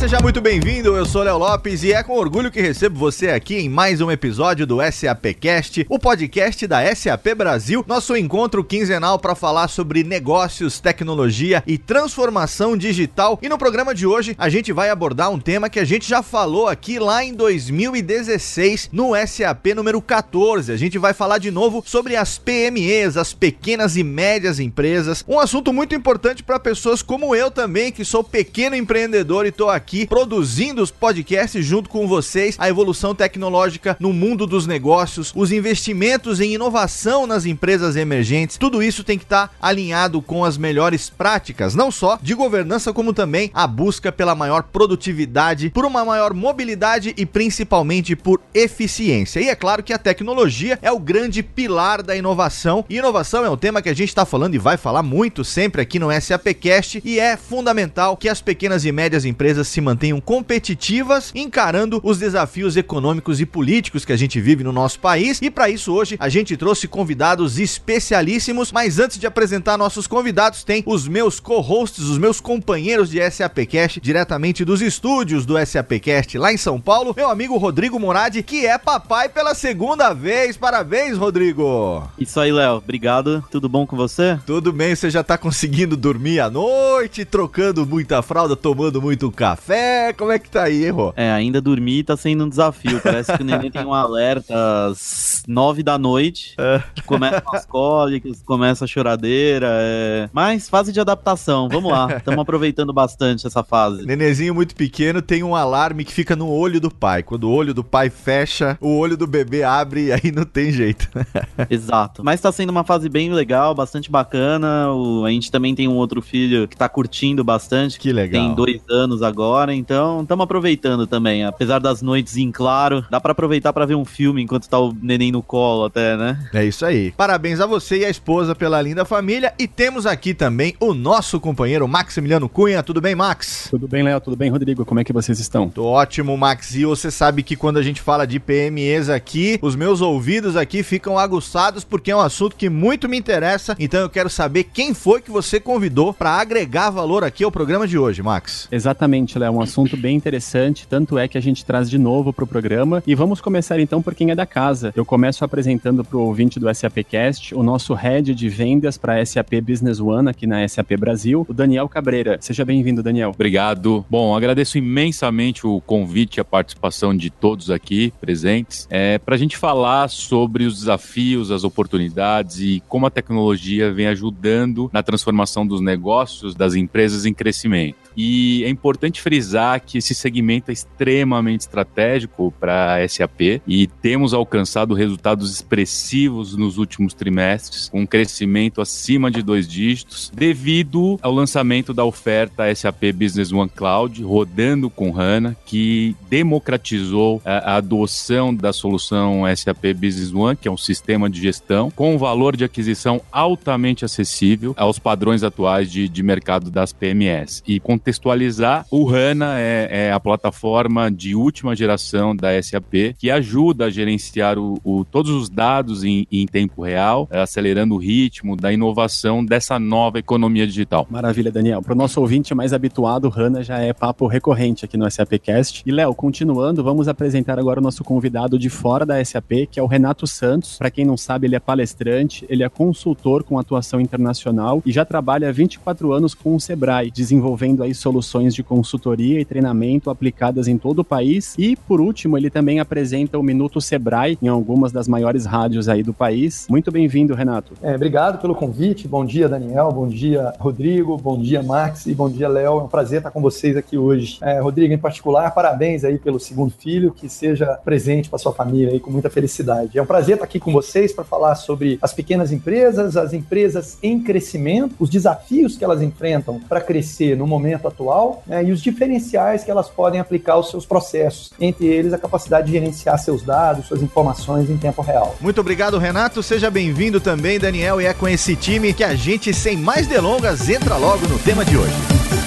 Seja muito bem-vindo. Eu sou Léo Lopes e é com orgulho que recebo você aqui em mais um episódio do SAPcast, o podcast da SAP Brasil, nosso encontro quinzenal para falar sobre negócios, tecnologia e transformação digital. E no programa de hoje a gente vai abordar um tema que a gente já falou aqui lá em 2016 no SAP número 14. A gente vai falar de novo sobre as PMEs, as pequenas e médias empresas, um assunto muito importante para pessoas como eu também, que sou pequeno empreendedor e tô aqui aqui produzindo os podcasts junto com vocês, a evolução tecnológica no mundo dos negócios, os investimentos em inovação nas empresas emergentes, tudo isso tem que estar tá alinhado com as melhores práticas, não só de governança, como também a busca pela maior produtividade, por uma maior mobilidade e principalmente por eficiência. E é claro que a tecnologia é o grande pilar da inovação, e inovação é um tema que a gente está falando e vai falar muito sempre aqui no SAPcast, e é fundamental que as pequenas e médias empresas se mantenham competitivas, encarando os desafios econômicos e políticos que a gente vive no nosso país. E para isso hoje a gente trouxe convidados especialíssimos, mas antes de apresentar nossos convidados, tem os meus co-hosts, os meus companheiros de SAPcast, diretamente dos estúdios do SAPcast lá em São Paulo, meu amigo Rodrigo Moradi, que é papai pela segunda vez. Parabéns, Rodrigo! Isso aí, Léo. Obrigado. Tudo bom com você? Tudo bem, você já tá conseguindo dormir à noite, trocando muita fralda, tomando muito café café? Como é que tá aí, Rô? É, ainda dormir tá sendo um desafio. Parece que o neném tem um alerta às nove da noite, é. que começa as cólicas, começa a choradeira. É... Mas fase de adaptação, vamos lá. Estamos aproveitando bastante essa fase. Nenezinho muito pequeno tem um alarme que fica no olho do pai. Quando o olho do pai fecha, o olho do bebê abre e aí não tem jeito. Exato. Mas tá sendo uma fase bem legal, bastante bacana. O... A gente também tem um outro filho que tá curtindo bastante. Que legal. Tem dois anos agora agora, então estamos aproveitando também. Apesar das noites em claro, dá para aproveitar para ver um filme enquanto tá o neném no colo até, né? É isso aí. Parabéns a você e a esposa pela linda família e temos aqui também o nosso companheiro Maximiliano Cunha. Tudo bem, Max? Tudo bem, Léo? Tudo bem, Rodrigo? Como é que vocês estão? Tô ótimo, Max. E você sabe que quando a gente fala de PMEs aqui, os meus ouvidos aqui ficam aguçados porque é um assunto que muito me interessa. Então eu quero saber quem foi que você convidou para agregar valor aqui ao programa de hoje, Max. Exatamente Exatamente, Léo, um assunto bem interessante, tanto é que a gente traz de novo para o programa. E vamos começar então por quem é da casa. Eu começo apresentando para o ouvinte do SAPcast o nosso head de vendas para SAP Business One aqui na SAP Brasil, o Daniel Cabreira. Seja bem-vindo, Daniel. Obrigado. Bom, agradeço imensamente o convite e a participação de todos aqui presentes é, para a gente falar sobre os desafios, as oportunidades e como a tecnologia vem ajudando na transformação dos negócios das empresas em crescimento. E é importante frisar que esse segmento é extremamente estratégico para a SAP e temos alcançado resultados expressivos nos últimos trimestres, com um crescimento acima de dois dígitos, devido ao lançamento da oferta SAP Business One Cloud, rodando com HANA, que democratizou a, adoção da solução SAP Business One, que é um sistema de gestão, com um valor de aquisição altamente acessível aos padrões atuais de, de mercado das PMS. E com contextualizar, o HANA é, é, a plataforma de última geração da SAP que ajuda a gerenciar o, o todos os dados em, em, tempo real, acelerando o ritmo da inovação dessa nova economia digital. Maravilha, Daniel. Para o nosso ouvinte mais habituado, o HANA já é papo recorrente aqui no SAPcast. E, Léo, continuando, vamos apresentar agora o nosso convidado de fora da SAP, que é o Renato Santos. Para quem não sabe, ele é palestrante, ele é consultor com atuação internacional e já trabalha há 24 anos com o Sebrae, desenvolvendo aí soluções de consultoria e treinamento aplicadas em todo o país. E, por último, ele também apresenta o Minuto Sebrae em algumas das maiores rádios aí do país. Muito bem-vindo, Renato. É, obrigado pelo convite. Bom dia, Daniel. Bom dia, Rodrigo. Bom dia, Max. E bom dia, Léo. É um prazer estar com vocês aqui hoje. É, Rodrigo, em particular, parabéns aí pelo segundo filho. Que seja presente para sua família aí com muita felicidade. É um prazer estar aqui com vocês para falar sobre as pequenas empresas, as empresas em crescimento, os desafios que elas enfrentam para crescer no momento momento atual né, e os diferenciais que elas podem aplicar aos seus processos, entre eles a capacidade de gerenciar seus dados, suas informações em tempo real. Muito obrigado, Renato. Seja bem-vindo também, Daniel, e é com esse time que a gente, sem mais delongas, entra logo no tema de hoje.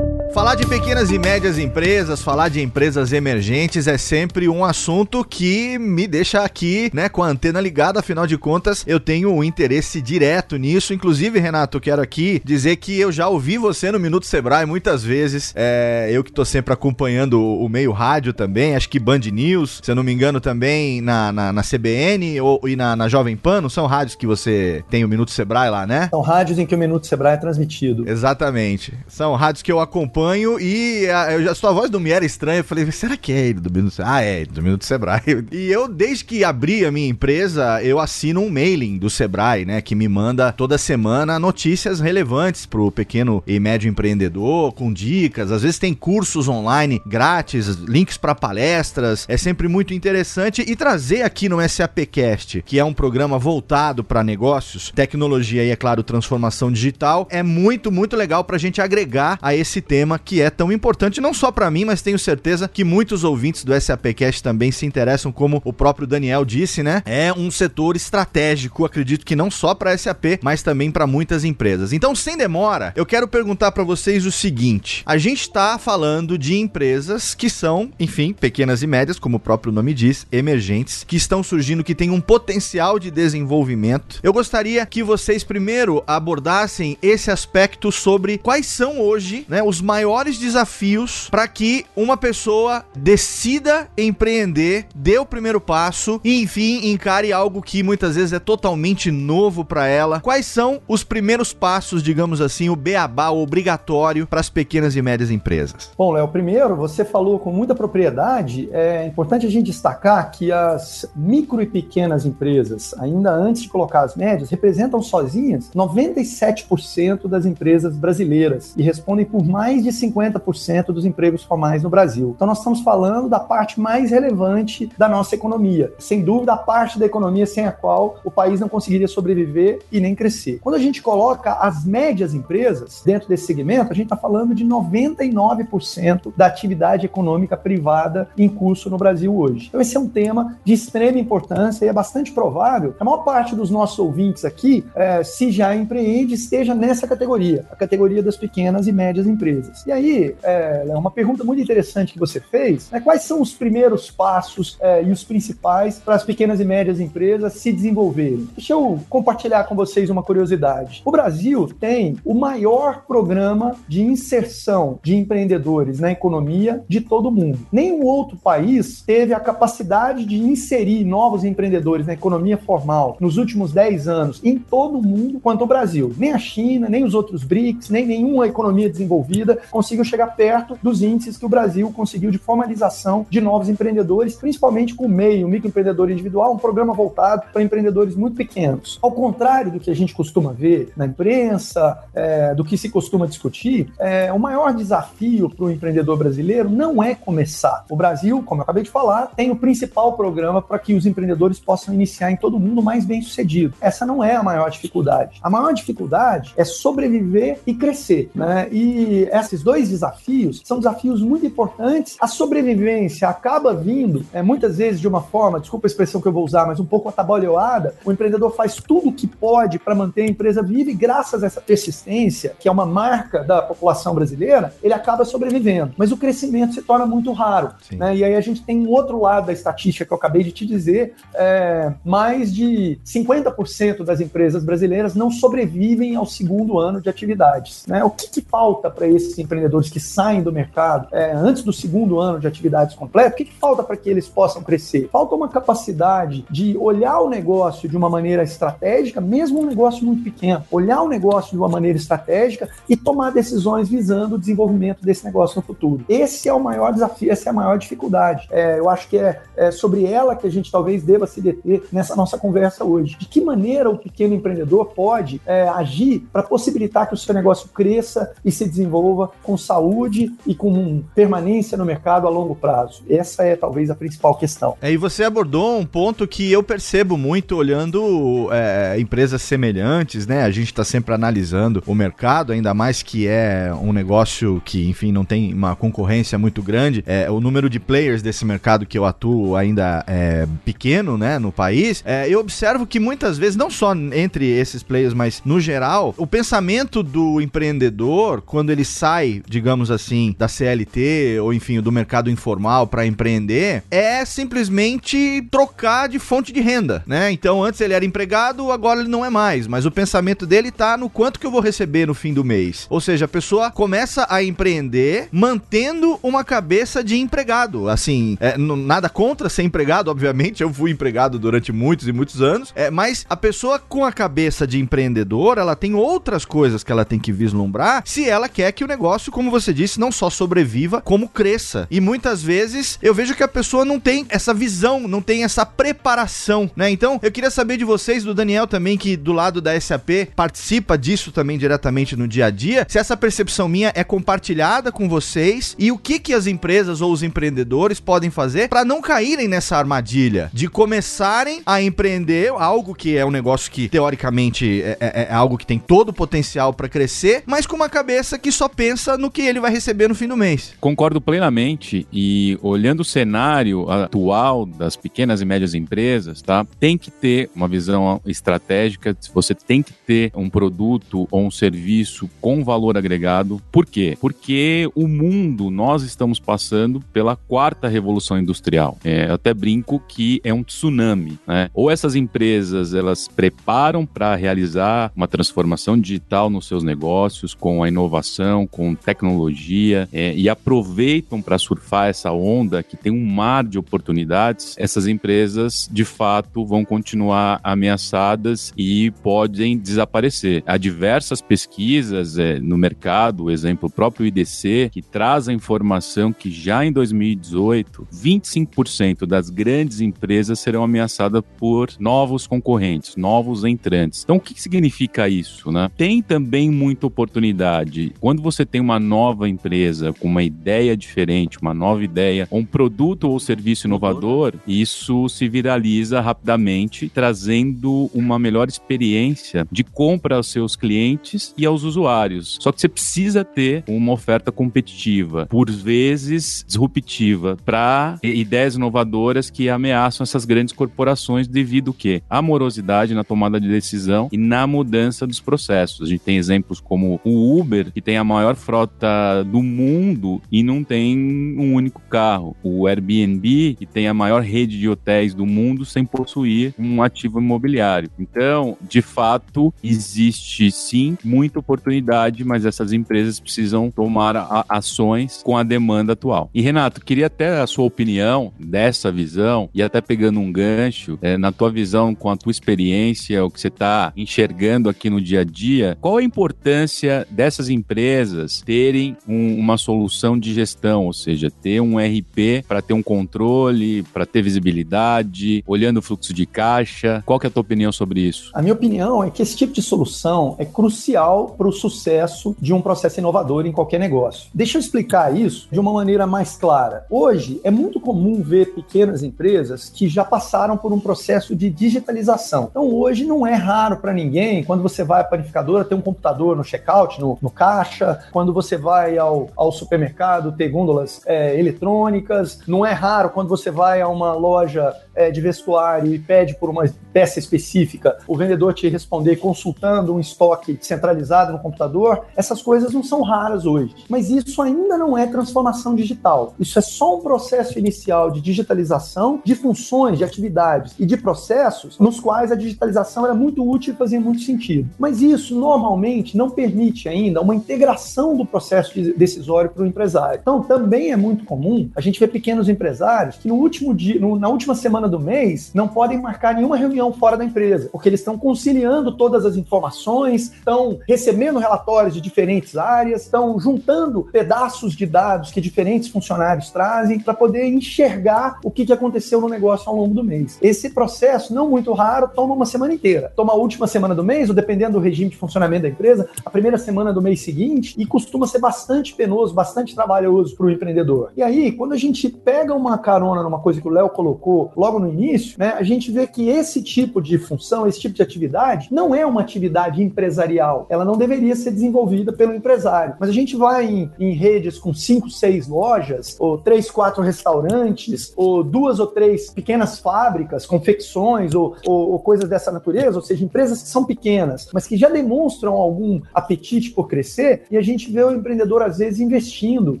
Falar de pequenas e médias empresas, falar de empresas emergentes é sempre um assunto que me deixa aqui, né, com a antena ligada, afinal de contas, eu tenho um interesse direto nisso. Inclusive, Renato, quero aqui dizer que eu já ouvi você no Minuto Sebrae muitas vezes. É, eu que tô sempre acompanhando o, o, meio rádio também, acho que Band News, se eu não me engano, também na, na, na CBN ou, e na, na Jovem Pan, não são rádios que você tem o Minuto Sebrae lá, né? São rádios em que o Minuto Sebrae é transmitido. Exatamente. São rádios que eu acompanho acompanho e a, eu, a sua voz não me era estranha. Eu falei, será que é ele do Minuto? Ah, é, do Minuto Sebrae. E eu, desde que abri a minha empresa, eu assino um mailing do Sebrae, né? Que me manda toda semana notícias relevantes pro pequeno e médio empreendedor, com dicas. Às vezes tem cursos online grátis, links para palestras. É sempre muito interessante. E trazer aqui no SAPcast, que é um programa voltado para negócios, tecnologia e, é claro, transformação digital, é muito, muito legal pra gente agregar a esse tema que é tão importante, não só para mim, mas tenho certeza que muitos ouvintes do SAPcast também se interessam, como o próprio Daniel disse, né? É um setor estratégico, acredito que não só para SAP, mas também para muitas empresas. Então, sem demora, eu quero perguntar para vocês o seguinte: a gente está falando de empresas que são, enfim, pequenas e médias, como o próprio nome diz, emergentes, que estão surgindo, que têm um potencial de desenvolvimento. Eu gostaria que vocês primeiro abordassem esse aspecto sobre quais são hoje, né, os maiores maiores desafios para que uma pessoa decida empreender, dê o primeiro passo e, enfim, encare algo que muitas vezes é totalmente novo para ela. Quais são os primeiros passos, digamos assim, o beabá o obrigatório para as pequenas e médias empresas? Bom, Léo, primeiro, você falou com muita propriedade. É importante a gente destacar que as micro e pequenas empresas, ainda antes de colocar as médias, representam sozinhas 97% das empresas brasileiras e respondem por mais de de 50% dos empregos formais no Brasil. Então, nós estamos falando da parte mais relevante da nossa economia. Sem dúvida, a parte da economia sem a qual o país não conseguiria sobreviver e nem crescer. Quando a gente coloca as médias empresas dentro desse segmento, a gente está falando de 99% da atividade econômica privada em curso no Brasil hoje. Então, esse é um tema de extrema importância e é bastante provável que a maior parte dos nossos ouvintes aqui, é, se já empreende, esteja nessa categoria, a categoria das pequenas e médias empresas. E aí, é, uma pergunta muito interessante que você fez, né, quais são os primeiros passos é, e os principais para as pequenas e médias empresas se desenvolverem? Deixa eu compartilhar com vocês uma curiosidade. O Brasil tem o maior programa de inserção de empreendedores na economia de todo o mundo. Nenhum outro país teve a capacidade de inserir novos empreendedores na economia formal nos últimos 10 anos em todo o mundo quanto o Brasil. Nem a China, nem os outros BRICS, nem nenhuma economia desenvolvida conseguiu chegar perto dos índices que o Brasil conseguiu de formalização de novos empreendedores, principalmente com o MEI, o microempreendedor individual, um programa voltado para empreendedores muito pequenos. Ao contrário do que a gente costuma ver na imprensa, é, do que se costuma discutir, é, o maior desafio para o empreendedor brasileiro não é começar. O Brasil, como eu acabei de falar, tem o principal programa para que os empreendedores possam iniciar em todo mundo mais bem sucedido. Essa não é a maior dificuldade. A maior dificuldade é sobreviver e crescer. Né? E essa esses dois desafios são desafios muito importantes. A sobrevivência acaba vindo, é, muitas vezes, de uma forma, desculpa a expressão que eu vou usar, mas um pouco atabalhoada. O empreendedor faz tudo o que pode para manter a empresa viva e, graças a essa persistência, que é uma marca da população brasileira, ele acaba sobrevivendo. Mas o crescimento se torna muito raro. Né? E aí a gente tem um outro lado da estatística que eu acabei de te dizer: é, mais de 50% das empresas brasileiras não sobrevivem ao segundo ano de atividades. Né? O que, que falta para esses empreendedores que saem do mercado é, antes do segundo ano de atividades completas, o que, que falta para que eles possam crescer? Falta uma capacidade de olhar o negócio de uma maneira estratégica, mesmo um negócio muito pequeno, olhar o negócio de uma maneira estratégica e tomar decisões visando o desenvolvimento desse negócio no futuro. Esse é o maior desafio, essa é a maior dificuldade. É, eu acho que é, é sobre ela que a gente talvez deva se deter nessa nossa conversa hoje. De que maneira o pequeno empreendedor pode é, agir para possibilitar que o seu negócio cresça e se desenvolva com saúde e com permanência no mercado a longo prazo. Essa é talvez a principal questão. É, e você abordou um ponto que eu percebo muito olhando é, empresas semelhantes, né? A gente está sempre analisando o mercado, ainda mais que é um negócio que, enfim, não tem uma concorrência muito grande. É, o número de players desse mercado que eu atuo ainda é pequeno, né, no país. É, eu observo que muitas vezes, não só entre esses players, mas no geral, o pensamento do empreendedor, quando ele sai, digamos assim, da CLT ou enfim, do mercado informal para empreender, é simplesmente trocar de fonte de renda, né? Então, antes ele era empregado, agora ele não é mais, mas o pensamento dele tá no quanto que eu vou receber no fim do mês. Ou seja, a pessoa começa a empreender mantendo uma cabeça de empregado. Assim, é, nada contra ser empregado, obviamente, eu fui empregado durante muitos e muitos anos, é, mas a pessoa com a cabeça de empreendedor, ela tem outras coisas que ela tem que vislumbrar se ela quer que o negócio, como você disse, não só sobreviva, como cresça. E muitas vezes eu vejo que a pessoa não tem essa visão, não tem essa preparação, né? Então, eu queria saber de vocês, do Daniel também, que do lado da SAP participa disso também diretamente no dia a dia, se essa percepção minha é compartilhada com vocês e o que que as empresas ou os empreendedores podem fazer para não caírem nessa armadilha de começarem a empreender algo que é um negócio que teoricamente é, é, é algo que tem todo o potencial para crescer, mas com uma cabeça que só pensa no que ele vai receber no fim do mês. Concordo plenamente e olhando o cenário atual das pequenas e médias empresas, tá? Tem que ter uma visão estratégica, você tem que ter um produto ou um serviço com valor agregado. Por quê? Porque o mundo, nós estamos passando pela quarta revolução industrial. É, eu até brinco que é um tsunami, né? Ou essas empresas, elas preparam para realizar uma transformação digital nos seus negócios com a inovação, com tecnologia é, e aproveitam para surfar essa onda que tem um mar de oportunidades, essas empresas de fato vão continuar ameaçadas e podem desaparecer. Há diversas pesquisas é, no mercado, exemplo, o próprio IDC, que traz a informação que já em 2018, 25% das grandes empresas serão ameaçadas por novos concorrentes, novos entrantes. Então, o que significa isso? Né? Tem também muita oportunidade. Quando você tem uma nova empresa com uma ideia diferente, uma nova ideia, um produto ou serviço inovador, isso se viraliza rapidamente, trazendo uma melhor experiência de compra aos seus clientes e aos usuários. Só que você precisa ter uma oferta competitiva, por vezes disruptiva, para ideias inovadoras que ameaçam essas grandes corporações devido que a morosidade na tomada de decisão e na mudança dos processos. A gente tem exemplos como o Uber, que tem a maior frota do mundo e não tem um único carro. O Airbnb, que tem a maior rede de hotéis do mundo sem possuir um ativo imobiliário. Então, de fato, existe sim muita oportunidade, mas essas empresas precisam tomar ações com a demanda atual. E Renato, queria até a sua opinião dessa visão e até pegando um gancho, é, na tua visão, com a tua experiência, o que você está enxergando aqui no dia a dia, qual a importância dessas empresas terem um, uma solução de gestão, ou seja, ter um RP para ter um controle, para ter visibilidade, olhando o fluxo de caixa? Qual que é a tua opinião sobre isso? A minha opinião é que esse tipo de solução é crucial para o sucesso de um processo inovador em qualquer negócio. Deixa eu explicar isso de uma maneira mais clara. Hoje é muito comum ver pequenas empresas que já passaram por um processo de digitalização. Então hoje não é raro para ninguém, quando você vai à panificadora, ter um computador no checkout, no, no caixa, quando você vai ao, ao supermercado, ter gôndolas é, eletrônicas. Não é raro quando você vai a uma loja é, de vestuário e pede por uma peça específica, o vendedor te responder consultando um estoque centralizado no computador. Essas coisas não são raras hoje. Mas isso ainda não é transformação digital. Isso é só um processo inicial de digitalização de funções, de atividades e de processos nos quais a digitalização era muito útil e fazia muito sentido. Mas isso normalmente não permite ainda uma integração do processo decisório para o empresário. Então, também é muito comum a gente ver pequenos empresários que no último dia, no, na última semana do mês, não podem marcar nenhuma reunião fora da empresa, porque eles estão conciliando todas as informações, estão recebendo relatórios de diferentes áreas, estão juntando pedaços de dados que diferentes funcionários trazem para poder enxergar o que, que aconteceu no negócio ao longo do mês. Esse processo, não muito raro, toma uma semana inteira. Toma a última semana do mês, ou dependendo do regime de funcionamento da empresa, a primeira semana do mês seguinte, e ser bastante penoso, bastante trabalhoso para o empreendedor. E aí, quando a gente pega uma carona numa coisa que o Léo colocou logo no início, né, a gente vê que esse tipo de função, esse tipo de atividade, não é uma atividade empresarial. Ela não deveria ser desenvolvida pelo empresário. Mas a gente vai em, em redes com cinco, seis lojas, ou três, quatro restaurantes, ou duas ou três pequenas fábricas, confecções, ou, ou, ou coisas dessa natureza, ou seja, empresas que são pequenas, mas que já demonstram algum apetite por crescer, e a gente vê o empreendedor, às vezes, investindo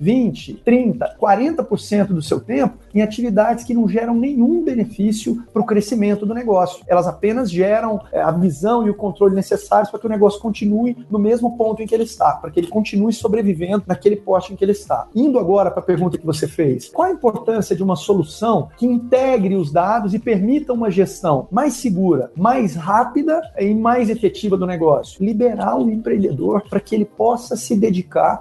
20, 30, 40% do seu tempo em atividades que não geram nenhum benefício para o crescimento do negócio. Elas apenas geram é, a visão e o controle necessários para que o negócio continue no mesmo ponto em que ele está, para que ele continue sobrevivendo naquele poste em que ele está. Indo agora para a pergunta que você fez, qual a importância de uma solução que integre os dados e permita uma gestão mais segura, mais rápida e mais efetiva do negócio? Liberar o empreendedor para que ele possa se dedicar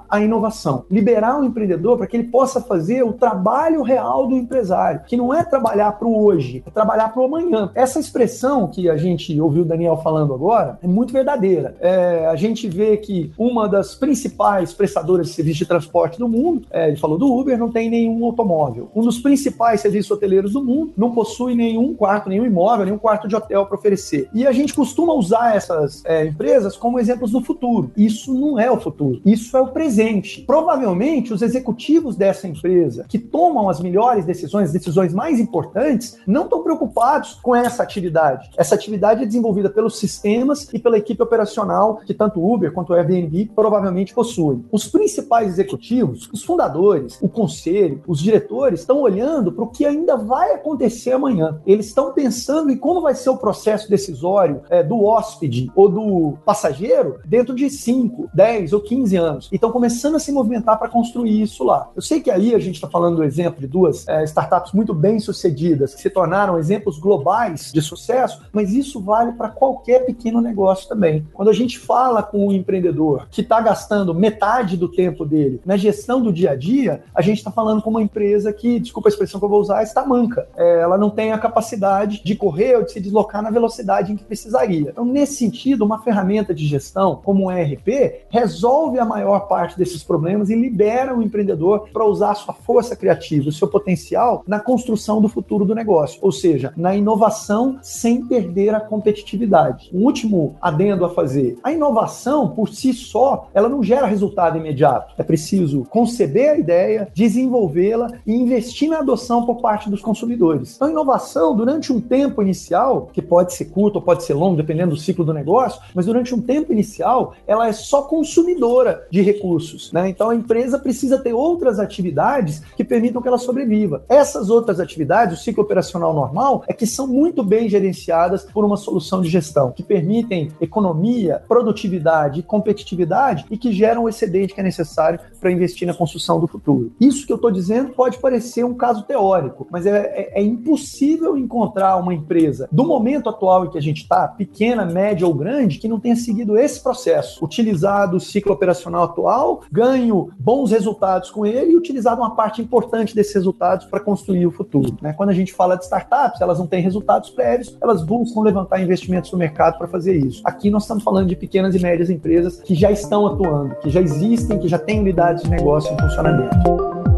à inovação. Liberar o empreendedor para que ele possa fazer o trabalho real do empresário, que não é trabalhar para o hoje, é trabalhar para o amanhã. Essa expressão que a gente ouviu o Daniel falando agora é muito verdadeira. É, a gente vê que uma das principais prestadoras de serviço de transporte do mundo, é, ele falou do Uber, não tem nenhum automóvel. Um dos principais serviços hoteleiros do mundo não possui nenhum quarto, nenhum imóvel, nenhum quarto de hotel para oferecer. E a gente costuma usar essas é, empresas como exemplos do futuro. Isso não é o futuro, isso é o presente. Provavelmente os executivos dessa empresa que tomam as melhores decisões, decisões mais importantes, não estão preocupados com essa atividade. Essa atividade é desenvolvida pelos sistemas e pela equipe operacional que tanto Uber quanto Airbnb provavelmente possuem. Os principais executivos, os fundadores, o conselho, os diretores estão olhando para o que ainda vai acontecer amanhã. Eles estão pensando em como vai ser o processo decisório é, do hóspede ou do passageiro dentro de 5, 10 ou 15 anos. E estão começando a se movimentar para construir isso lá. Eu sei que aí a gente está falando do exemplo de duas é, startups muito bem sucedidas, que se tornaram exemplos globais de sucesso, mas isso vale para qualquer pequeno negócio também. Quando a gente fala com um empreendedor que está gastando metade do tempo dele na gestão do dia a dia, a gente está falando com uma empresa que, desculpa a expressão que eu vou usar, está manca. É, ela não tem a capacidade de correr ou de se deslocar na velocidade em que precisaria. Então, nesse sentido, uma ferramenta de gestão como o ERP resolve a maior parte desses problemas e libera o empreendedor para usar a sua força criativa, o seu potencial na construção do futuro do negócio, ou seja, na inovação sem perder a competitividade. Um último adendo a fazer: a inovação por si só, ela não gera resultado imediato. É preciso conceber a ideia, desenvolvê-la e investir na adoção por parte dos consumidores. Então, a inovação, durante um tempo inicial, que pode ser curto ou pode ser longo, dependendo do ciclo do negócio, mas durante um tempo inicial, ela é só consumidora de recursos. Né? Então, a empresa precisa ter outras atividades que permitam que ela sobreviva. Essas outras atividades, o ciclo operacional normal, é que são muito bem gerenciadas por uma solução de gestão, que permitem economia, produtividade e competitividade e que geram o excedente que é necessário para investir na construção do futuro. Isso que eu estou dizendo pode parecer um caso teórico, mas é, é, é, impossível encontrar uma empresa do momento atual em que a gente está, pequena, média ou grande, que não tenha seguido esse processo, utilizado o ciclo operacional atual, ganho bons resultados com ele e utilizado uma parte importante desses resultados para construir o futuro. Né? Quando a gente fala de startups, elas não têm resultados prévios, elas buscam levantar investimentos no mercado para fazer isso. Aqui nós estamos falando de pequenas e médias empresas que já estão atuando, que já existem, que já têm unidades de negócio em funcionamento.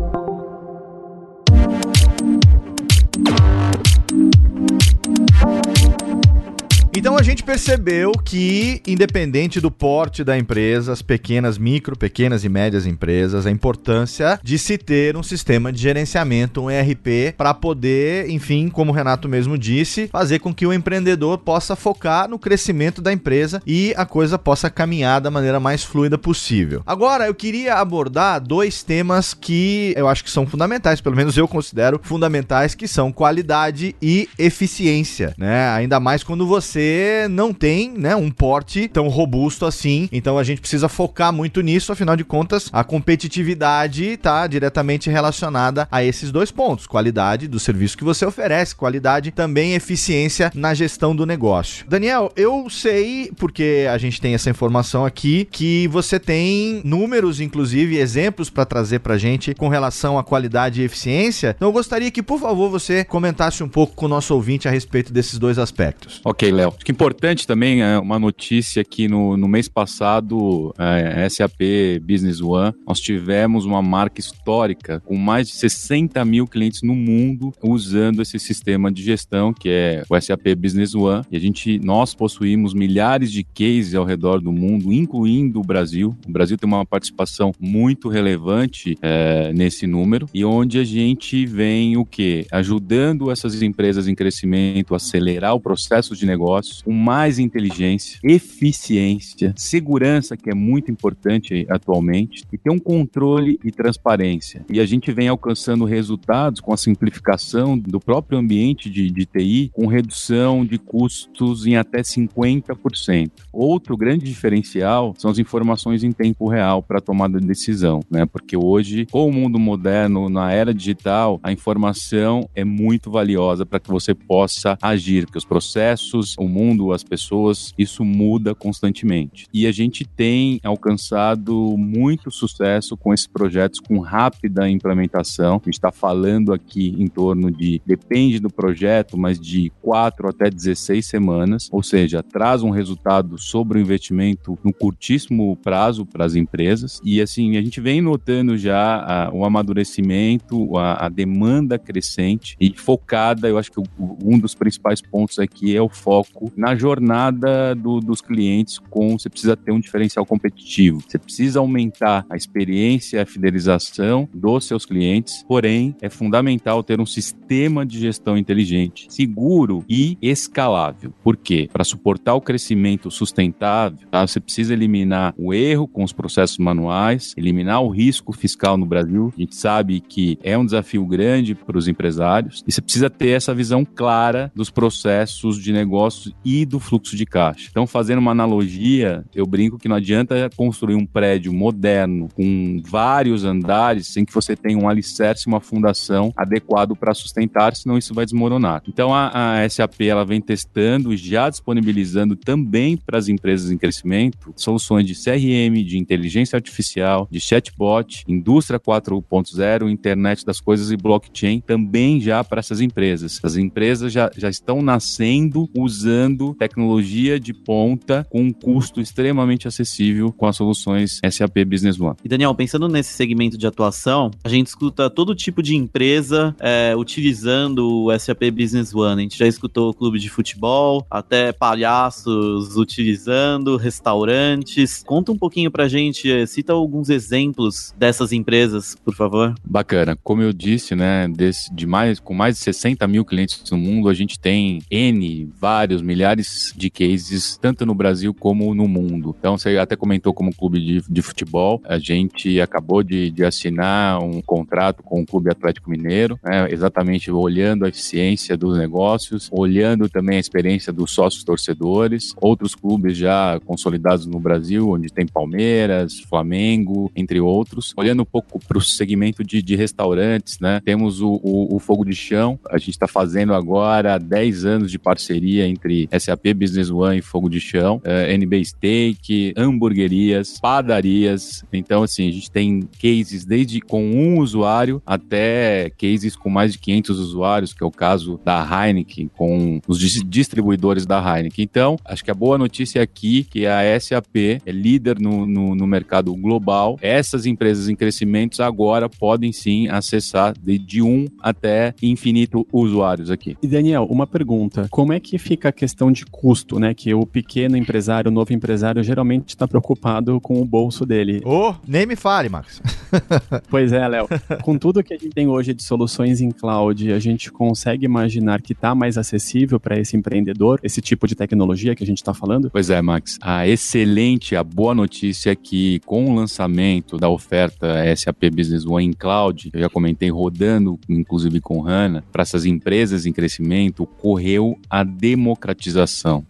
Então a gente percebeu que, independente do porte da empresa, as pequenas, micro, pequenas e médias empresas, a importância de se ter um sistema de gerenciamento, um ERP, para poder, enfim, como o Renato mesmo disse, fazer com que o empreendedor possa focar no crescimento da empresa e a coisa possa caminhar da maneira mais fluida possível. Agora, eu queria abordar dois temas que eu acho que são fundamentais, pelo menos eu considero fundamentais, que são qualidade e eficiência, né? Ainda mais quando você não tem, né, um porte tão robusto assim. Então a gente precisa focar muito nisso, afinal de contas, a competitividade está diretamente relacionada a esses dois pontos: qualidade do serviço que você oferece, qualidade também eficiência na gestão do negócio. Daniel, eu sei, porque a gente tem essa informação aqui, que você tem números, inclusive exemplos para trazer para gente com relação à qualidade e eficiência. Então eu gostaria que, por favor, você comentasse um pouco com o nosso ouvinte a respeito desses dois aspectos. Ok, Léo. Acho que importante também é uma notícia que no, no mês passado, é, SAP Business One, nós tivemos uma marca histórica com mais de 60 mil clientes no mundo usando esse sistema de gestão que é o SAP Business One. E a gente, nós possuímos milhares de cases ao redor do mundo, incluindo o Brasil. O Brasil tem uma participação muito relevante é, nesse número e onde a gente vem o que ajudando essas empresas em crescimento, acelerar o processo de negócios com mais inteligência, eficiência, segurança que é muito importante atualmente e ter um controle e transparência. E a gente vem alcançando resultados com a simplificação do próprio ambiente de, de TI, com redução de custos em até 50%. Outro grande diferencial são as informações em tempo real para tomada de decisão, né? Porque hoje, com o mundo moderno, na era digital, a informação é muito valiosa para que você possa agir, porque os processos, o mundo, as pessoas, isso muda constantemente. E a gente tem alcançado muito sucesso com esses projetos com rápida implementação. A gente está falando aqui em torno de, depende do projeto, mas de 4 até 16 semanas, ou seja, traz um resultado sobre o investimento no curtíssimo prazo para as empresas. E assim, a gente vem notando já o amadurecimento, a, a, demanda crescente e focada. Eu acho que o, um dos principais pontos aqui é o foco na jornada do, dos clientes. Com você precisa ter um diferencial competitivo, você precisa aumentar a experiência, a fidelização dos seus clientes. Porém, é fundamental ter um sistema de gestão inteligente, seguro e escalável. Por quê? Para suportar o crescimento sustentável, tá? você precisa eliminar o erro com os processos manuais, eliminar o risco fiscal no Brasil. A gente sabe que é um desafio grande para os empresários e você precisa ter essa visão clara dos processos de negócios e do fluxo de caixa. Então, fazendo uma analogia, eu brinco que não adianta construir um prédio moderno com vários andares sem que você tenha um alicerce, uma fundação adequado para sustentar, senão isso vai desmoronar. Então, a, a SAP ela vem testando e já disponibilizando também para as empresas em crescimento soluções de CRM, de inteligência artificial, de chatbot, indústria 4.0, internet das coisas e blockchain também já para essas empresas. As empresas já, já estão nascendo usando tecnologia de ponta com um custo extremamente acessível com as soluções SAP Business One. E Daniel, pensando nesse segmento de atuação, a gente escuta todo tipo de empresa é, utilizando o SAP Business One. A gente já escutou clube de futebol, até palhaços utilizando, restaurantes. Conta um pouquinho pra gente, cita alguns exemplos dessas empresas, por favor. Bacana. Como eu disse, né, desse, de mais, com mais de 60 mil clientes no mundo, a gente tem N, vários, milhares de cases, tanto no Brasil como no mundo. Então, você até comentou como clube de, de futebol, a gente acabou de, de assinar um contrato com o Clube Atlético Mineiro, né, exatamente olhando a eficiência dos negócios, olhando também a experiência dos sócios torcedores, outros clubes já consolidados no Brasil, onde tem Palmeiras, Flamengo, entre outros, olhando um pouco para o segmento de, de, restaurantes, né? Temos o, o, o Fogo de Chão, a gente está fazendo agora 10 anos de parceria entre SAP Business One e Fogo de Chão, uh, eh, NB Steak, hamburguerias, padarias. Então, assim, a gente tem cases desde com um usuário até cases com mais de 500 usuários, que é o caso da Heineken, com os distribuidores da Heineken. Então, acho que a boa notícia aqui é que a SAP é líder no, no, no mercado global. Essas empresas em crescimento agora podem sim acessar de, de um até infinito usuários aqui. E Daniel, uma pergunta: como é que fica a questão de custo, né? Que o pequeno empresário, o novo empresário, geralmente está preocupado com o bolso dele. Ô, oh, nem me fale, Max. pois é, Léo. Com tudo que a gente tem hoje de soluções em cloud, a gente consegue imaginar que está mais acessível para esse empreendedor, esse tipo de tecnologia que a gente está falando? Pois é, Max. A excelente, a boa notícia é que com o lançamento da oferta SAP Business One em cloud, eu já comentei rodando, inclusive com HANA, para essas empresas em crescimento, ocorreu a democratização,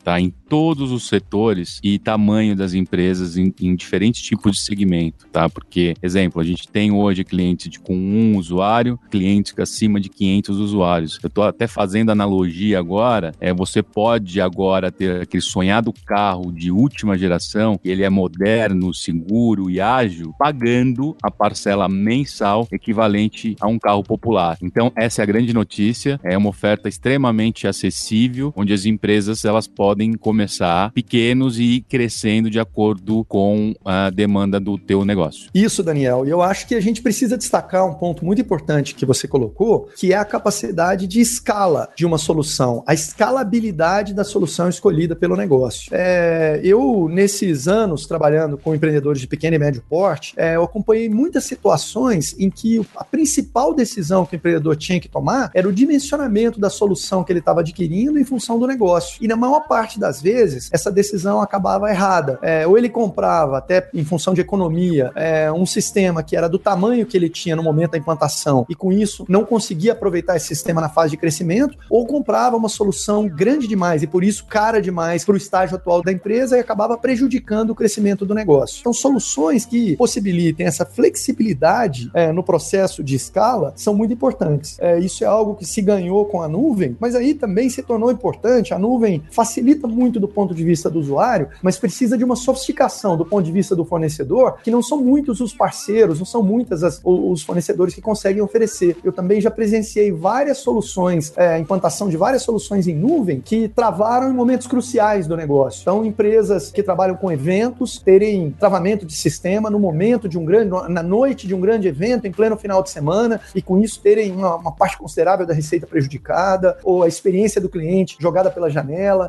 tá? Em todos os setores e tamanho das empresas em, em diferentes tipos de segmento, tá? Porque, exemplo, a gente tem hoje clientes com um usuário, clientes acima de 500 usuários. Eu estou até fazendo analogia agora, é, você pode agora ter aquele sonhado carro de última geração, que ele é moderno, seguro e ágil, pagando a parcela mensal equivalente a um carro popular. Então, essa é a grande notícia, é uma oferta extremamente acessível, onde as empresas elas podem começar pequenos e ir crescendo de acordo com a demanda do teu negócio. Isso, Daniel. E eu acho que a gente precisa destacar um ponto muito importante que você colocou, que é a capacidade de escala de uma solução, a escalabilidade da solução escolhida pelo negócio. É, eu, nesses anos trabalhando com empreendedores de pequeno e médio porte, é, eu acompanhei muitas situações em que a principal decisão que o empreendedor tinha que tomar era o dimensionamento da solução que ele estava adquirindo em função do negócio. E na maior parte das vezes, essa decisão acabava errada. É, ou ele comprava, até em função de economia, é, um sistema que era do tamanho que ele tinha no momento da implantação e com isso não conseguia aproveitar esse sistema na fase de crescimento, ou comprava uma solução grande demais e por isso cara demais para o estágio atual da empresa e acabava prejudicando o crescimento do negócio. Então, soluções que possibilitem essa flexibilidade é, no processo de escala são muito importantes. É, isso é algo que se ganhou com a nuvem, mas aí também se tornou importante. A nuvem facilita muito do ponto de vista do usuário, mas precisa de uma sofisticação do ponto de vista do fornecedor, que não são muitos os parceiros, não são muitas as, os fornecedores que conseguem oferecer. Eu também já presenciei várias soluções, é, implantação de várias soluções em nuvem que travaram em momentos cruciais do negócio. Então, empresas que trabalham com eventos terem travamento de sistema no momento de um grande, na noite de um grande evento, em pleno final de semana, e com isso terem uma, uma parte considerável da receita prejudicada, ou a experiência do cliente jogada pela janela.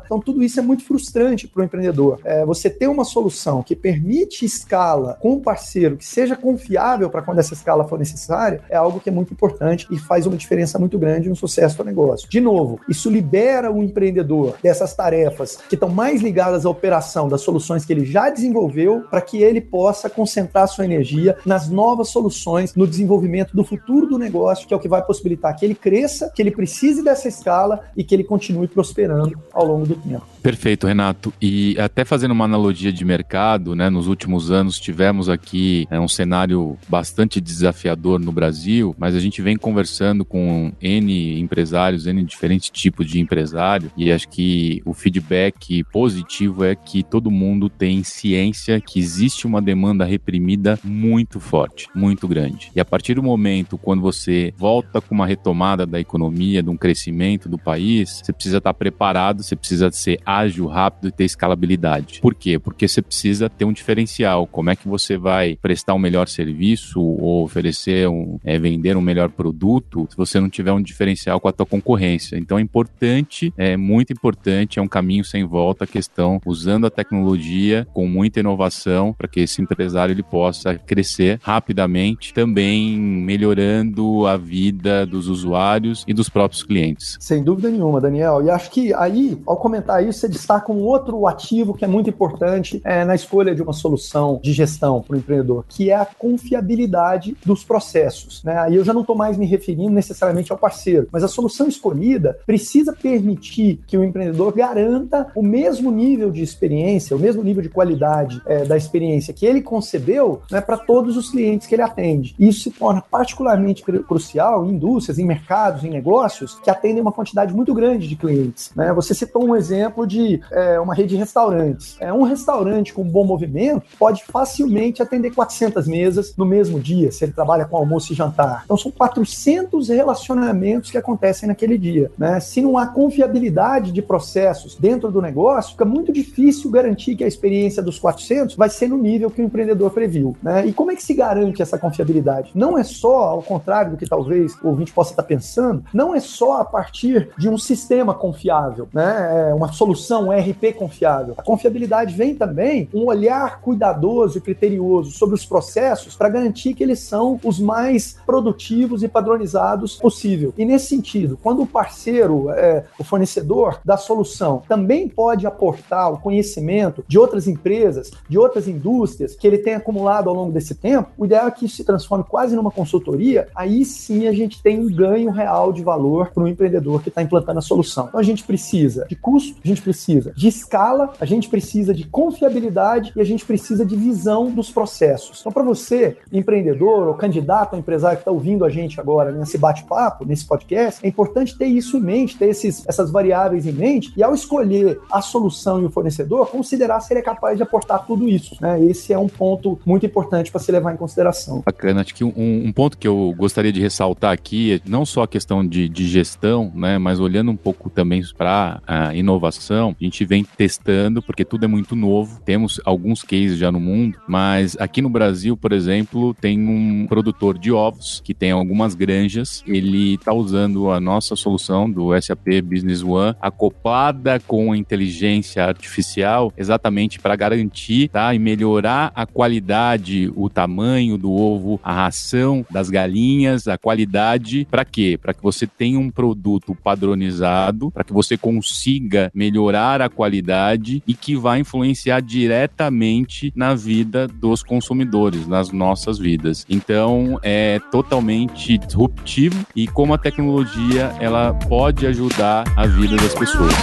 Então, tudo isso é muito frustrante para o empreendedor. É, você ter uma solução que permite escala com um parceiro que seja confiável para quando essa escala for necessária é algo que é muito importante e faz uma diferença muito grande no sucesso do negócio. De novo, isso libera o empreendedor dessas tarefas que estão mais ligadas à operação das soluções que ele já desenvolveu para que ele possa concentrar sua energia nas novas soluções, no desenvolvimento do futuro do negócio, que é o que vai possibilitar que ele cresça, que ele precise dessa escala e que ele continue prosperando ao longo do tempo. Perfeito, Renato. E até fazendo uma analogia de mercado, né? Nos últimos anos tivemos aqui é, um cenário bastante desafiador no Brasil, mas a gente vem conversando com N empresários, N diferentes tipos de empresário, e acho que o feedback positivo é que todo mundo tem ciência que existe uma demanda reprimida muito forte, muito grande. E a partir do momento quando você volta com uma retomada da economia, de um crescimento do país, você precisa estar preparado, você precisa ser ágil, rápido e ter escalabilidade. Por quê? Porque você precisa ter um diferencial. Como é que você vai prestar um melhor serviço ou oferecer um, é, vender um melhor produto se você não tiver um diferencial com a tua concorrência? Então é importante, é muito importante, é um caminho sem volta a questão usando a tecnologia com muita inovação para que esse empresário ele possa crescer rapidamente, também melhorando a vida dos usuários e dos próprios clientes. Sem dúvida nenhuma, Daniel. E acho que aí, ao comentar isso, você destaca um outro ativo que é muito importante é, na escolha de uma solução de gestão para o empreendedor, que é a confiabilidade dos processos. Né? Aí eu já não estou mais me referindo necessariamente ao parceiro, mas a solução escolhida precisa permitir que o empreendedor garanta o mesmo nível de experiência, o mesmo nível de qualidade é, da experiência que ele concebeu né, para todos os clientes que ele atende. Isso se torna particularmente crucial em indústrias, em mercados, em negócios que atendem uma quantidade muito grande de clientes. Né? Você citou um exemplo de é, uma rede de restaurantes. É, um restaurante com bom movimento pode facilmente atender 400 mesas no mesmo dia, se ele trabalha com almoço e jantar. Então são 400 relacionamentos que acontecem naquele dia. Né? Se não há confiabilidade de processos dentro do negócio, fica muito difícil garantir que a experiência dos 400 vai ser no nível que o empreendedor previu. Né? E como é que se garante essa confiabilidade? Não é só, ao contrário do que talvez o ouvinte possa estar pensando, não é só a partir de um sistema confiável, né? É uma solução, um RP confiável. A confiabilidade vem também um olhar cuidadoso e criterioso sobre os processos para garantir que eles são os mais produtivos e padronizados possível. E nesse sentido, quando o parceiro, é, o fornecedor da solução, também pode aportar o conhecimento de outras empresas, de outras indústrias que ele tem acumulado ao longo desse tempo, o ideal é que isso se transforme quase numa consultoria. Aí sim a gente tem um ganho real de valor para o empreendedor que está implantando a solução. Então a gente precisa de custo, a gente precisa de escala, a gente precisa de confiabilidade e a gente precisa de visão dos processos. Então, para você você, empreendedor ou candidato a empresário que está ouvindo a gente agora nesse bate-papo, nesse podcast, é importante ter isso em mente, ter esses, essas variáveis em mente e ao escolher a solução e o fornecedor, considerar se ele é capaz de aportar tudo isso. Né? Esse é um ponto muito importante para se levar em consideração. Bacana. Acho que um, um, ponto que eu gostaria de ressaltar aqui é não só a questão de, de gestão, né, mas olhando um pouco também para a inovação, a gente vem testando, porque tudo é muito novo, temos alguns cases já no mundo, mas aqui no Brasil, por exemplo, tem um produtor de ovos que tem algumas granjas, ele está usando a nossa solução do SAP Business One acoplada com a inteligência artificial exatamente para garantir tá, e melhorar a qualidade, o tamanho do ovo, a ração das galinhas, a qualidade. Para quê? Para que você tenha um produto padronizado, para que você consiga melhorar a qualidade e que vai influenciar diretamente na vida dos consumidores, nas nossas vidas. Então, é totalmente disruptivo e como a tecnologia ela pode ajudar a vida das pessoas.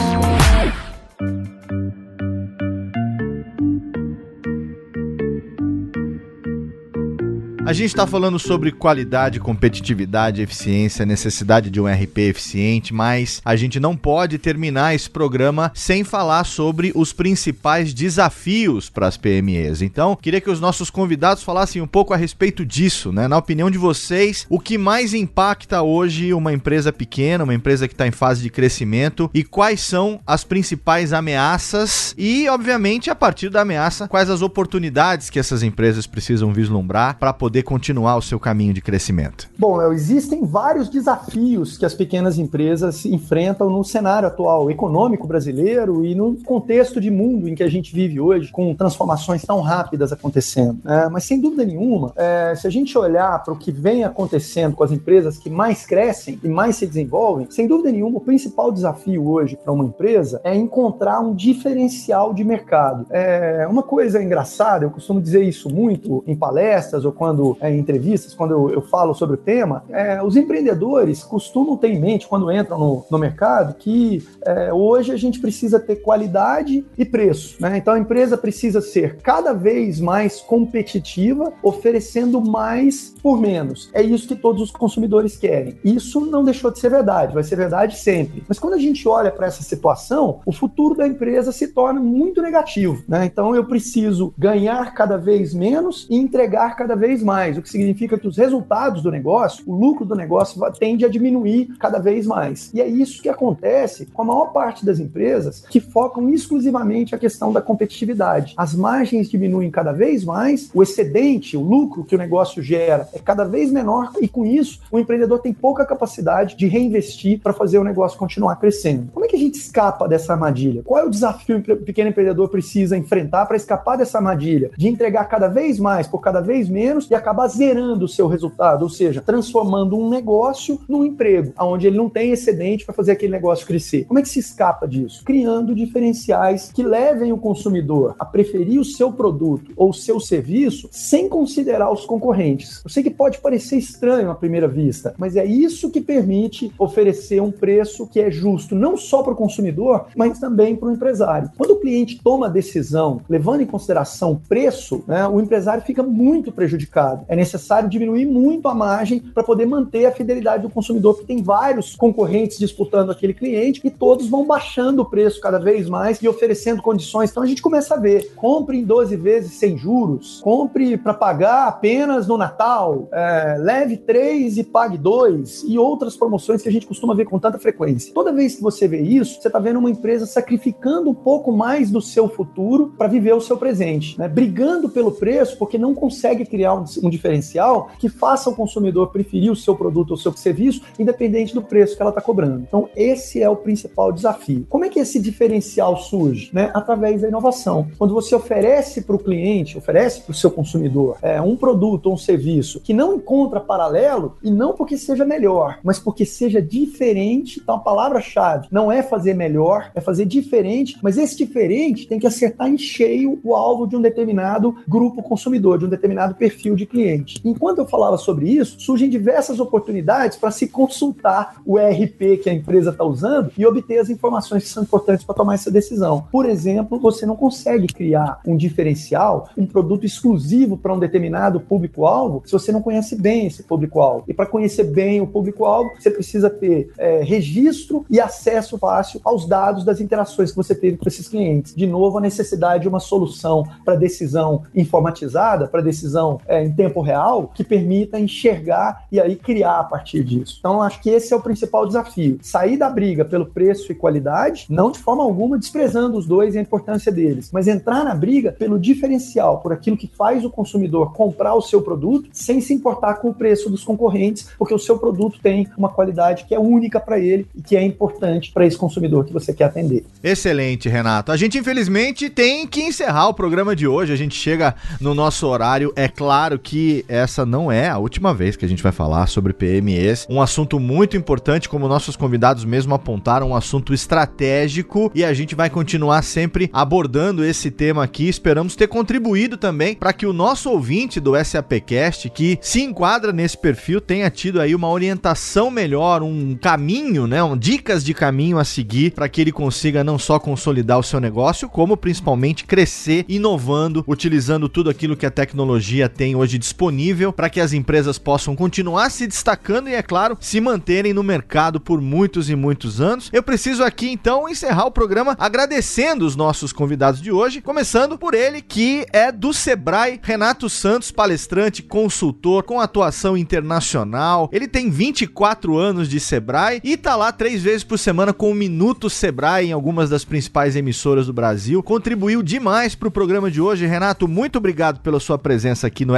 A gente está falando sobre qualidade, competitividade, eficiência, necessidade de um RP eficiente, mas a gente não pode terminar esse programa sem falar sobre os principais desafios para as PMEs. Então, queria que os nossos convidados falassem um pouco a respeito disso, né? Na opinião de vocês, o que mais impacta hoje uma empresa pequena, uma empresa que está em fase de crescimento e quais são as principais ameaças e, obviamente, a partir da ameaça, quais as oportunidades que essas empresas precisam vislumbrar para poder poder continuar o seu caminho de crescimento? Bom, existem vários desafios que as pequenas empresas enfrentam no cenário atual econômico brasileiro e no contexto de mundo em que a gente vive hoje, com transformações tão rápidas acontecendo. É, mas sem dúvida nenhuma, é, se a gente olhar para o que vem acontecendo com as empresas que mais crescem e mais se desenvolvem, sem dúvida nenhuma, o principal desafio hoje para uma empresa é encontrar um diferencial de mercado. É uma coisa engraçada, eu costumo dizer isso muito em palestras ou quando é, em entrevistas, quando eu, eu, falo sobre o tema, é, os empreendedores costumam ter em mente, quando entram no, no mercado, que é, hoje a gente precisa ter qualidade e preço. Né? Então a empresa precisa ser cada vez mais competitiva, oferecendo mais por menos. É isso que todos os consumidores querem. Isso não deixou de ser verdade, vai ser verdade sempre. Mas quando a gente olha para essa situação, o futuro da empresa se torna muito negativo. Né? Então eu preciso ganhar cada vez menos e entregar cada vez mais mais, o que significa que os resultados do negócio, o lucro do negócio tende a diminuir cada vez mais. E é isso que acontece com a maior parte das empresas que focam exclusivamente a questão da competitividade. As margens diminuem cada vez mais, o excedente, o lucro que o negócio gera é cada vez menor e com isso o empreendedor tem pouca capacidade de reinvestir para fazer o negócio continuar crescendo. Como é que a gente escapa dessa armadilha? Qual é o desafio que o pequeno empreendedor precisa enfrentar para escapar dessa armadilha? De entregar cada vez mais por cada vez menos e acabar zerando o seu resultado, ou seja, transformando um negócio num emprego, onde ele não tem excedente para fazer aquele negócio crescer. Como é que se escapa disso? Criando diferenciais que levem o consumidor a preferir o seu produto ou o seu serviço sem considerar os concorrentes. Eu sei que pode parecer estranho à primeira vista, mas é isso que permite oferecer um preço que é justo não só para o consumidor, mas também para o empresário. Quando o cliente toma a decisão levando em consideração o preço, né, o empresário fica muito prejudicado mercado. É necessário diminuir muito a margem para poder manter a fidelidade do consumidor, porque tem vários concorrentes disputando aquele cliente e todos vão baixando o preço cada vez mais e oferecendo condições. Então a gente começa a ver: compre em 12 vezes sem juros, compre para pagar apenas no Natal, é, leve 3 e pague 2 e outras promoções que a gente costuma ver com tanta frequência. Toda vez que você vê isso, você está vendo uma empresa sacrificando um pouco mais do seu futuro para viver o seu presente, né? brigando pelo preço porque não consegue criar um, um diferencial que faça o consumidor preferir o seu produto ou o seu serviço, independente do preço que ela está cobrando. Então, esse é o principal desafio. Como é que esse diferencial surge? Né? Através da inovação. Quando você oferece para o cliente, oferece para o seu consumidor é, um produto ou um serviço que não encontra paralelo, e não porque seja melhor, mas porque seja diferente, então a palavra-chave não é fazer melhor, é fazer diferente, mas esse diferente tem que acertar em cheio o alvo de um determinado grupo consumidor, de um determinado perfil de cliente. Enquanto eu falava sobre isso, surgem diversas oportunidades para se consultar o ERP que a empresa está usando e obter as informações que são importantes para tomar essa decisão. Por exemplo, você não consegue criar um diferencial, um produto exclusivo para um determinado público-alvo, se você não conhece bem esse público-alvo. E para conhecer bem o público-alvo, você precisa ter é, registro e acesso fácil aos dados das interações que você teve com esses clientes. De novo, a necessidade de uma solução para decisão informatizada, para decisão é, tempo real, que permita enxergar e aí criar a partir disso. Então, acho que esse é o principal desafio. Sair da briga pelo preço e qualidade, não de forma alguma desprezando os dois e a importância deles, mas entrar na briga pelo diferencial, por aquilo que faz o consumidor comprar o seu produto sem se importar com o preço dos concorrentes, porque o seu produto tem uma qualidade que é única para ele e que é importante para esse consumidor que você quer atender. Excelente, Renato. A gente infelizmente tem que encerrar o programa de hoje. A gente chega no nosso horário. É claro que essa não é a última vez que a gente vai falar sobre PMEs. Um assunto muito importante, como nossos convidados mesmo apontaram, um assunto estratégico e a gente vai continuar sempre abordando esse tema aqui. Esperamos ter contribuído também para que o nosso ouvinte do SAPcast que se enquadra nesse perfil tenha tido aí uma orientação melhor, um caminho, né, um, dicas de caminho a seguir para que ele consiga não só consolidar o seu negócio, como principalmente crescer inovando, utilizando tudo aquilo que a tecnologia tem hoje disponível para que as empresas possam continuar se destacando e, é claro, se manterem no mercado por muitos e muitos anos. Eu preciso aqui então encerrar o programa agradecendo os nossos convidados de hoje, começando por ele que é do Sebrae, Renato Santos, palestrante, consultor com atuação internacional. Ele tem 24 anos de Sebrae e tá lá três vezes por semana com o Minuto Sebrae em algumas das principais emissoras do Brasil. Contribuiu demais para o programa de hoje. Renato, muito obrigado pela sua presença aqui no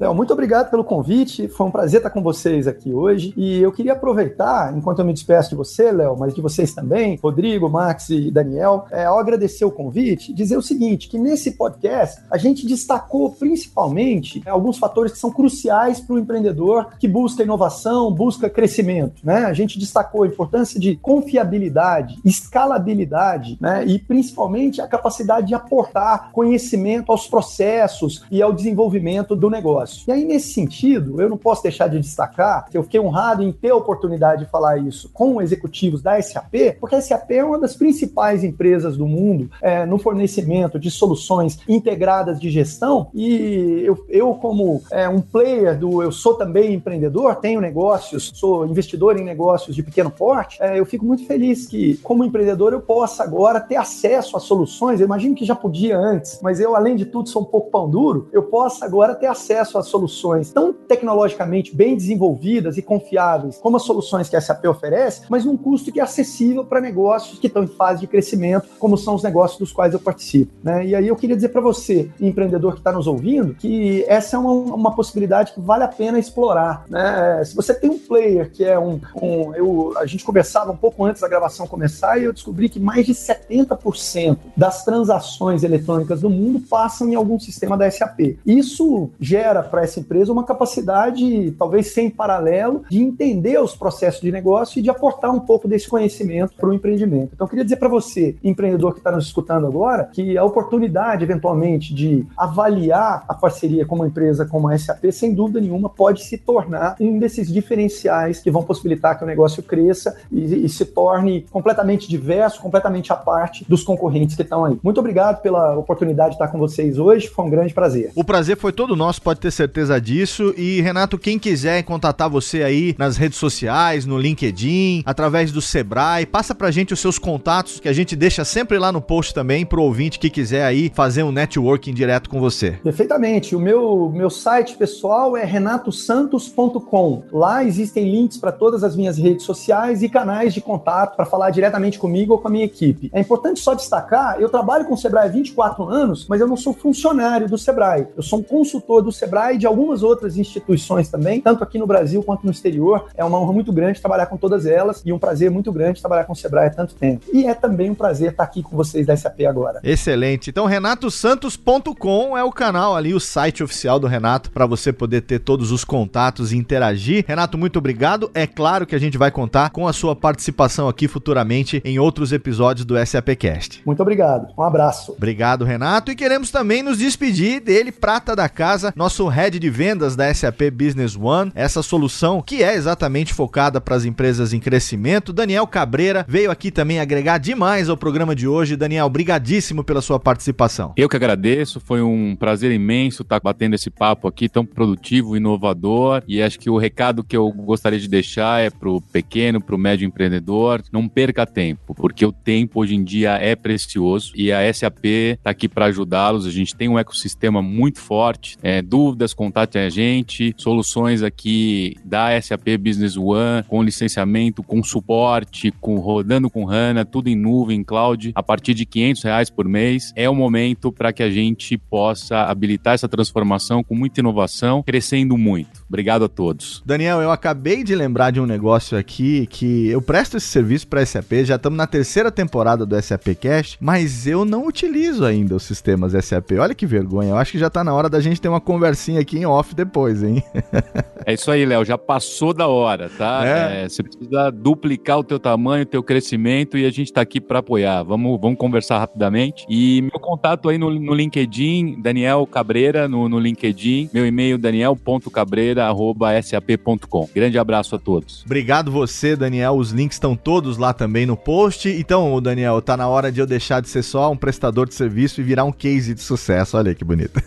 Léo, muito obrigado pelo convite. Foi um prazer estar com vocês aqui hoje. E eu queria aproveitar, enquanto eu me despeço de você, Léo, mas de vocês também, Rodrigo, Max e Daniel, é, ao agradecer o convite, dizer o seguinte: que nesse podcast a gente destacou principalmente alguns fatores que são cruciais para o empreendedor que busca inovação, busca crescimento. Né? A gente destacou a importância de confiabilidade, escalabilidade né? e principalmente a capacidade de aportar conhecimento aos processos e ao desenvolvimento do negócio. E aí, nesse sentido, eu não posso deixar de destacar que eu fiquei honrado em ter a oportunidade de falar isso com executivos da SAP, porque a SAP é uma das principais empresas do mundo é, no fornecimento de soluções integradas de gestão e eu, eu como é, um player do eu sou também empreendedor, tenho negócios, sou investidor em negócios de pequeno porte, é, eu fico muito feliz que, como empreendedor, eu possa agora ter acesso a soluções. Eu imagino que já podia antes, mas eu, além de tudo, sou um pouco pão duro, eu possa agora ter acesso a soluções tão tecnologicamente bem desenvolvidas e confiáveis como as soluções que a SAP oferece, mas num custo que é acessível para negócios que estão em fase de crescimento, como são os negócios dos quais eu participo. Né? E aí eu queria dizer para você, empreendedor que está nos ouvindo, que essa é uma, uma possibilidade que vale a pena explorar. Né? Se você tem um player que é um. um eu, a gente conversava um pouco antes da gravação começar e eu descobri que mais de 70% das transações eletrônicas do mundo passam em algum sistema da SAP. Isso gera para essa empresa uma capacidade, talvez sem paralelo, de entender os processos de negócio e de aportar um pouco desse conhecimento para o empreendimento. Então, eu queria dizer para você, empreendedor que está nos escutando agora, que a oportunidade, eventualmente, de avaliar a parceria com uma empresa como a SAP, sem dúvida nenhuma, pode se tornar um desses diferenciais que vão possibilitar que o negócio cresça e, e se torne completamente diverso, completamente à parte dos concorrentes que estão aí. Muito obrigado pela oportunidade de estar com vocês hoje, foi um grande prazer. O prazer foi todo nosso, pode ter certeza disso. E, Renato, quem quiser contatar você aí nas redes sociais, no LinkedIn, através do Sebrae, passa pra gente os seus contatos, que a gente deixa sempre lá no post também pro ouvinte que quiser aí fazer um networking direto com você. Perfeitamente. O meu, meu site pessoal é renatosantos.com. Lá existem links para todas as minhas redes sociais e canais de contato para falar diretamente comigo ou com a minha equipe. É importante só destacar, eu trabalho com o Sebrae há 24 anos, mas eu não sou funcionário do Sebrae. Eu sou um consultor do Sebrae e de algumas outras instituições também, tanto aqui no Brasil quanto no exterior. É uma honra muito grande trabalhar com todas elas e um prazer muito grande trabalhar com o Sebrae há tanto tempo. E é também um prazer estar aqui com vocês da SAP agora. Excelente. Então, renatosantos.com é o canal ali, o site oficial do Renato, para você poder ter todos os contatos e interagir. Renato, muito obrigado. É claro que a gente vai contar com a sua participação aqui futuramente em outros episódios do SAPcast. Muito obrigado. Um abraço. Obrigado, Renato. E queremos também nos despedir dele, prata da casa casa, nosso head de vendas da SAP Business One, essa solução que é exatamente focada para as empresas em crescimento. Daniel Cabreira veio aqui também agregar demais ao programa de hoje. Daniel, brigadíssimo pela sua participação. Eu que agradeço, foi um prazer imenso estar batendo esse papo aqui tão produtivo, inovador e acho que o recado que eu gostaria de deixar é para o pequeno, para o médio empreendedor, não perca tempo, porque o tempo hoje em dia é precioso e a SAP está aqui para ajudá-los. A gente tem um ecossistema muito forte. É, dúvidas, contate a gente. Soluções aqui da SAP Business One, com licenciamento, com suporte, com rodando com HANA, tudo em nuvem, cloud, a partir de 500 reais por mês. É o momento para que a gente possa habilitar essa transformação com muita inovação, crescendo muito. Obrigado a todos. Daniel, eu acabei de lembrar de um negócio aqui que eu presto esse serviço para SAP, já estamos na terceira temporada do SAP Cash, mas eu não utilizo ainda os sistemas SAP. Olha que vergonha. Eu acho que já está na hora da gente ter uma conversinha aqui em off depois, hein? é isso aí, Léo, já passou da hora, tá? É. É, você precisa duplicar o teu tamanho, o teu crescimento e a gente está aqui para apoiar. Vamos, vamos conversar rapidamente. E meu contato aí no, no LinkedIn, Daniel Cabreira no, no LinkedIn, meu e-mail daniel.cabreira@sap.com. Grande abraço a todos. Obrigado você, Daniel. Os links estão todos lá também no post. Então, Daniel, tá na hora de eu deixar de ser só um prestador de serviço e virar um case de sucesso. Olha aí que bonito.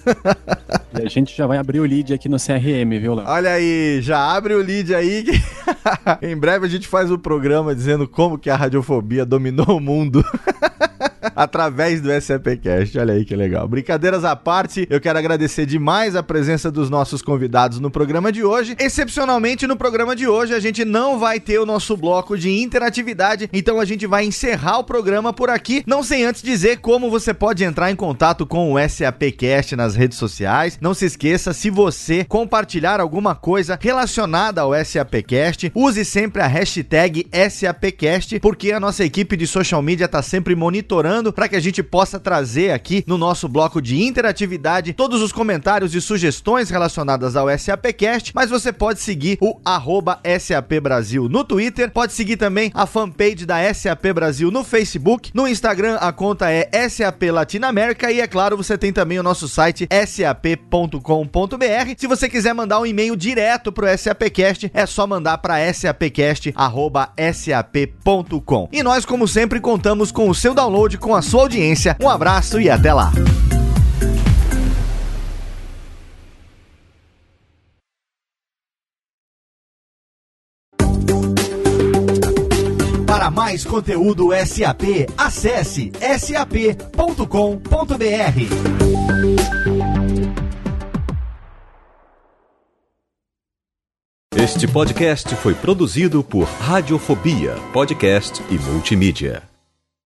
e a gente já vai abrir o lead aqui no CRM, viu, Léo? Olha aí, já abre o lead aí. Que... em breve a gente faz o um programa dizendo como que a radiofobia dominou o mundo. através do SAPcast. Olha aí que legal. Brincadeiras à parte, eu quero agradecer demais a presença dos nossos convidados no programa de hoje. Excepcionalmente no programa de hoje a gente não vai ter o nosso bloco de interatividade, então a gente vai encerrar o programa por aqui, não sem antes dizer como você pode entrar em contato com o SAPcast nas redes sociais. Não se esqueça, se você compartilhar alguma coisa relacionada ao SAPcast, use sempre a hashtag SAPcast, porque a nossa equipe de social media está sempre monitorando para que a gente possa trazer aqui no nosso bloco de interatividade todos os comentários e sugestões relacionadas ao SAPcast, mas você pode seguir o arroba SAP Brasil no Twitter, pode seguir também a fanpage da SAP Brasil no Facebook, no Instagram a conta é SAP Latinoamérica e é claro, você tem também o nosso site sap.com.br. Se você quiser mandar um e-mail direto pro SAPcast, é só mandar para sapcast@sap.com. E nós, como sempre, contamos com o seu download com a sua audiência. Um abraço e até lá. Para mais conteúdo SAP, acesse sap.com.br. Este podcast foi produzido por Radiofobia, podcast e multimídia.